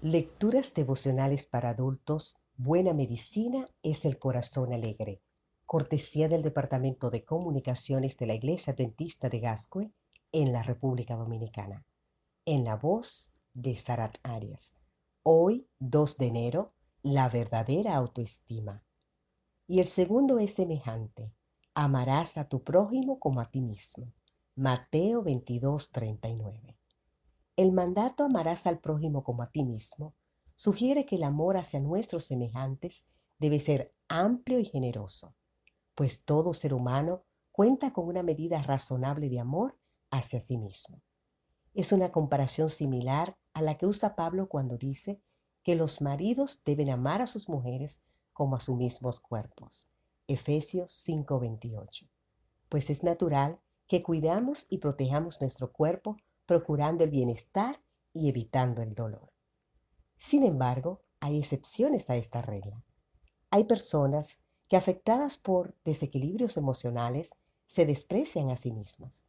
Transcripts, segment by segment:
Lecturas devocionales para adultos. Buena medicina es el corazón alegre. Cortesía del Departamento de Comunicaciones de la Iglesia Dentista de Gascue en la República Dominicana. En la voz de Sarat Arias. Hoy, 2 de enero, la verdadera autoestima. Y el segundo es semejante. Amarás a tu prójimo como a ti mismo. Mateo 22, 39. El mandato amarás al prójimo como a ti mismo sugiere que el amor hacia nuestros semejantes debe ser amplio y generoso, pues todo ser humano cuenta con una medida razonable de amor hacia sí mismo. Es una comparación similar a la que usa Pablo cuando dice que los maridos deben amar a sus mujeres como a sus mismos cuerpos. Efesios 5:28. Pues es natural que cuidamos y protejamos nuestro cuerpo procurando el bienestar y evitando el dolor. Sin embargo, hay excepciones a esta regla. Hay personas que afectadas por desequilibrios emocionales se desprecian a sí mismas.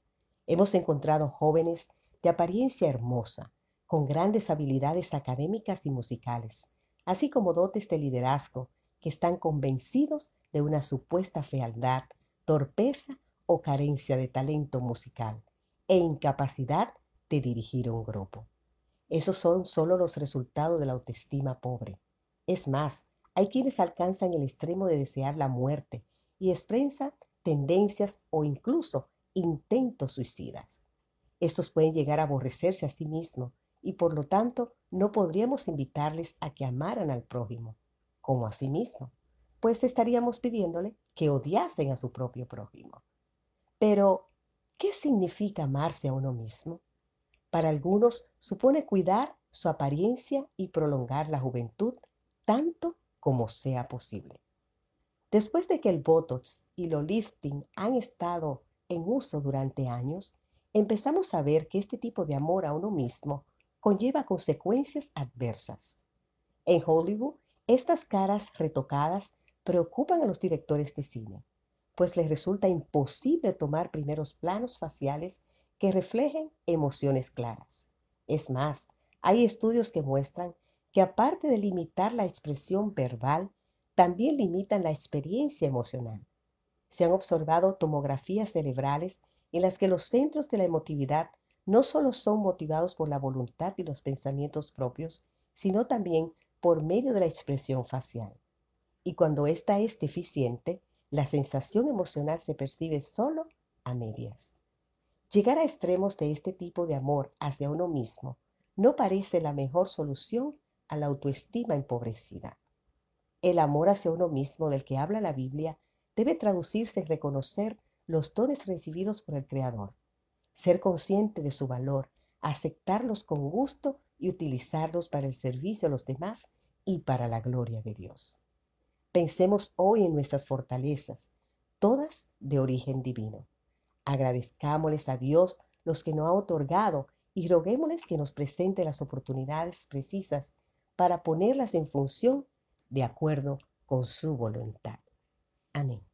Hemos encontrado jóvenes de apariencia hermosa, con grandes habilidades académicas y musicales, así como dotes de liderazgo que están convencidos de una supuesta fealdad, torpeza o carencia de talento musical e incapacidad de dirigir un grupo. Esos son solo los resultados de la autoestima pobre. Es más, hay quienes alcanzan el extremo de desear la muerte y expresan tendencias o incluso intentos suicidas. Estos pueden llegar a aborrecerse a sí mismos y por lo tanto no podríamos invitarles a que amaran al prójimo como a sí mismo, pues estaríamos pidiéndole que odiasen a su propio prójimo. Pero, ¿qué significa amarse a uno mismo? Para algunos supone cuidar su apariencia y prolongar la juventud tanto como sea posible. Después de que el Botox y lo lifting han estado en uso durante años, empezamos a ver que este tipo de amor a uno mismo conlleva consecuencias adversas. En Hollywood, estas caras retocadas preocupan a los directores de cine, pues les resulta imposible tomar primeros planos faciales que reflejen emociones claras. Es más, hay estudios que muestran que aparte de limitar la expresión verbal, también limitan la experiencia emocional. Se han observado tomografías cerebrales en las que los centros de la emotividad no solo son motivados por la voluntad y los pensamientos propios, sino también por medio de la expresión facial. Y cuando ésta es deficiente, la sensación emocional se percibe solo a medias. Llegar a extremos de este tipo de amor hacia uno mismo no parece la mejor solución a la autoestima empobrecida. El amor hacia uno mismo del que habla la Biblia debe traducirse en reconocer los dones recibidos por el Creador, ser consciente de su valor, aceptarlos con gusto y utilizarlos para el servicio a los demás y para la gloria de Dios. Pensemos hoy en nuestras fortalezas, todas de origen divino. Agradezcámosles a Dios los que nos ha otorgado y roguémosles que nos presente las oportunidades precisas para ponerlas en función de acuerdo con su voluntad. Amén.